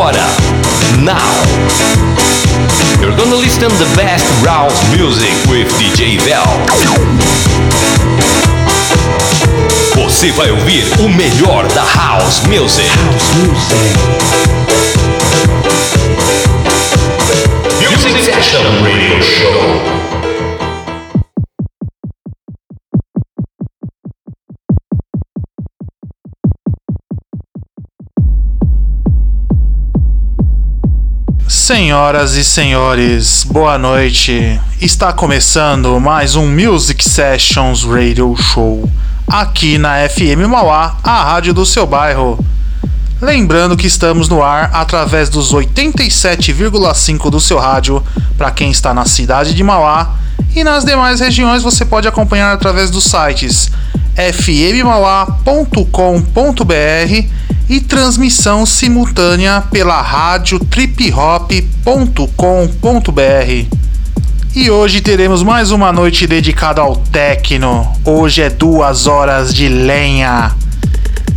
Now. You're gonna listen the best house music with DJ Vel. Você vai ouvir o melhor da house music. House music. Music Session Radio Show. Senhoras e senhores, boa noite. Está começando mais um Music Sessions Radio Show aqui na FM Mauá, a rádio do seu bairro. Lembrando que estamos no ar através dos 87,5 do seu rádio para quem está na cidade de Mauá e nas demais regiões você pode acompanhar através dos sites fmmauá.com.br e transmissão simultânea pela rádio triphop.com.br. E hoje teremos mais uma noite dedicada ao techno. Hoje é duas horas de lenha.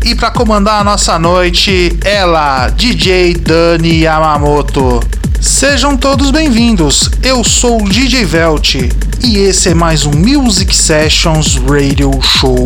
E para comandar a nossa noite, ela, DJ Dani Yamamoto. Sejam todos bem-vindos. Eu sou o DJ Velt e esse é mais um Music Sessions Radio Show.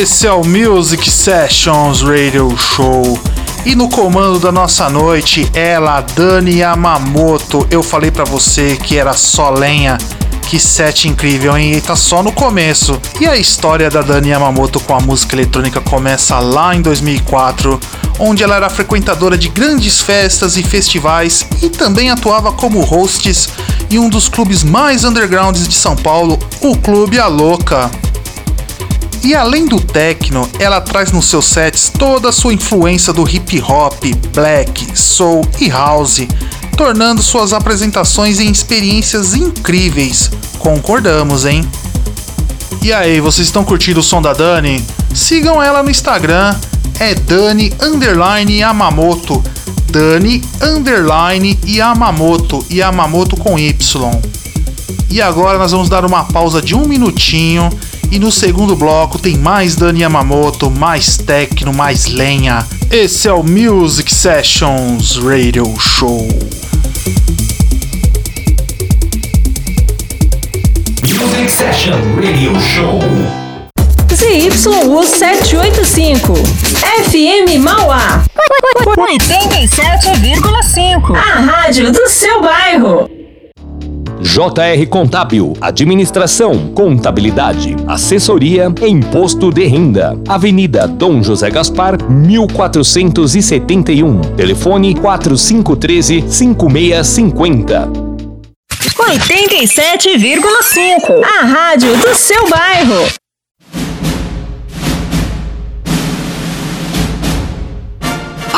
Esse é o Music Sessions Radio Show. E no comando da nossa noite, ela, Dani Yamamoto. Eu falei para você que era só lenha. Que set incrível, hein? E tá só no começo. E a história da Dani Yamamoto com a música eletrônica começa lá em 2004, onde ela era frequentadora de grandes festas e festivais e também atuava como hosts em um dos clubes mais undergrounds de São Paulo, o Clube A Louca. E além do techno, ela traz nos seus sets toda a sua influência do hip hop, black, soul e house, tornando suas apresentações em experiências incríveis. Concordamos, hein? E aí, vocês estão curtindo o som da Dani? Sigam ela no Instagram, é Dani underline Yamamoto. Dani underline Yamamoto, Yamamoto com Y. E agora nós vamos dar uma pausa de um minutinho e no segundo bloco tem mais Dani Yamamoto, mais techno, mais lenha. Esse é o Music Sessions Radio Show. Music Session Radio Show. ZYU 785, FM Mauá, 87,5. a rádio do seu bairro. JR Contábil, Administração, Contabilidade, Assessoria e Imposto de Renda. Avenida Dom José Gaspar, 1471. Telefone 4513-5650. 87,5. A rádio do seu bairro.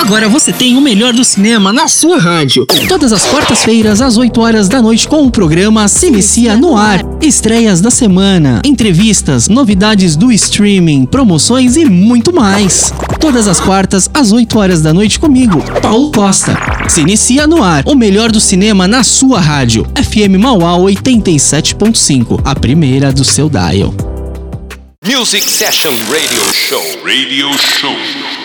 Agora você tem o melhor do cinema na sua rádio. Todas as quartas-feiras, às 8 horas da noite, com o programa Se Inicia no Ar. Estreias da semana, entrevistas, novidades do streaming, promoções e muito mais. Todas as quartas, às 8 horas da noite, comigo, Paulo Costa. Se Inicia no Ar, o melhor do cinema na sua rádio. FM Mauá 87.5, a primeira do seu dial. Music Session Radio Show. Radio Show.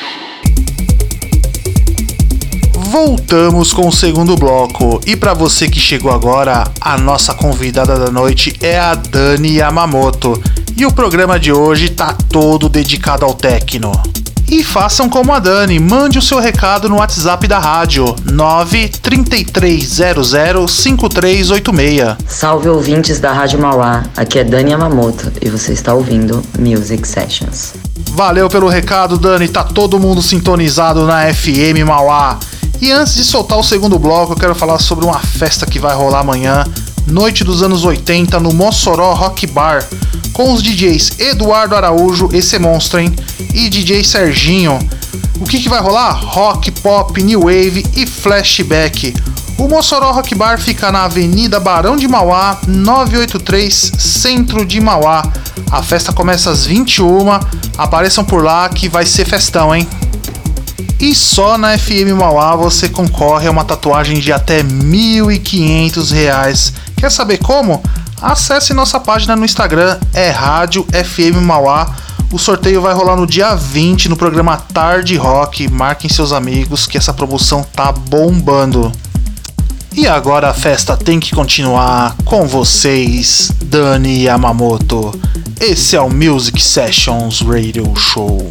Voltamos com o segundo bloco. E para você que chegou agora, a nossa convidada da noite é a Dani Yamamoto. E o programa de hoje tá todo dedicado ao techno. E façam como a Dani, mande o seu recado no WhatsApp da rádio 933005386. Salve ouvintes da Rádio Mauá, aqui é Dani Yamamoto e você está ouvindo Music Sessions. Valeu pelo recado, Dani. Tá todo mundo sintonizado na FM Mauá. E antes de soltar o segundo bloco, eu quero falar sobre uma festa que vai rolar amanhã, noite dos anos 80, no Mossoró Rock Bar, com os DJs Eduardo Araújo, esse monstro, hein? E DJ Serginho. O que, que vai rolar? Rock, pop, new wave e flashback. O Mossoró Rock Bar fica na Avenida Barão de Mauá, 983, centro de Mauá. A festa começa às 21. Apareçam por lá que vai ser festão, hein? E só na FM Mauá você concorre a uma tatuagem de até 1.500 reais. Quer saber como? Acesse nossa página no Instagram, é Rádio FM Mauá. O sorteio vai rolar no dia 20 no programa Tarde Rock. Marquem seus amigos que essa promoção tá bombando. E agora a festa tem que continuar com vocês, Dani Yamamoto. Esse é o Music Sessions Radio Show.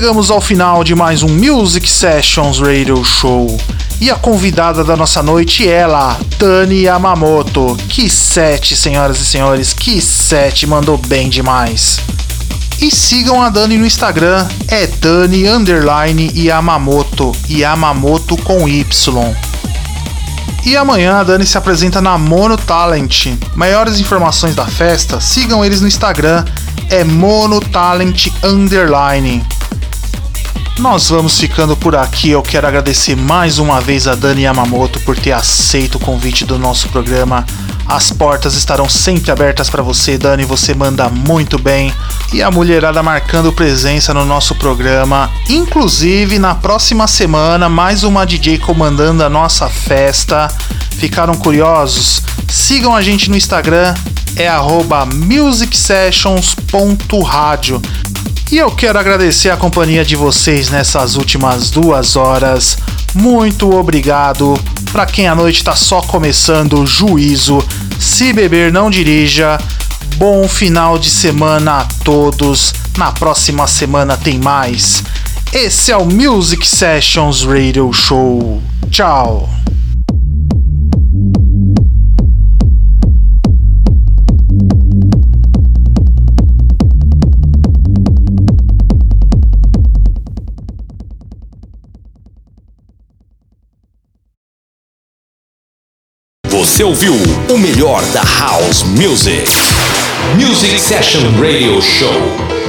Chegamos ao final de mais um Music Sessions Radio Show. E a convidada da nossa noite é ela, Dani Yamamoto. Que sete, senhoras e senhores, que sete, mandou bem demais. E sigam a Dani no Instagram, é Dani underline Yamamoto, Yamamoto com Y. E amanhã a Dani se apresenta na Mono Talent. Maiores informações da festa, sigam eles no Instagram, é Mono Talent underline. Nós vamos ficando por aqui. Eu quero agradecer mais uma vez a Dani Yamamoto por ter aceito o convite do nosso programa. As portas estarão sempre abertas para você, Dani. Você manda muito bem. E a mulherada marcando presença no nosso programa. Inclusive, na próxima semana, mais uma DJ comandando a nossa festa. Ficaram curiosos? Sigam a gente no Instagram, é musicsessions.radio. E eu quero agradecer a companhia de vocês nessas últimas duas horas. Muito obrigado. Para quem a noite está só começando, juízo. Se beber, não dirija. Bom final de semana a todos. Na próxima semana tem mais. Esse é o Music Sessions Radio Show. Tchau. Você ouviu o melhor da House Music. Music Session Radio Show.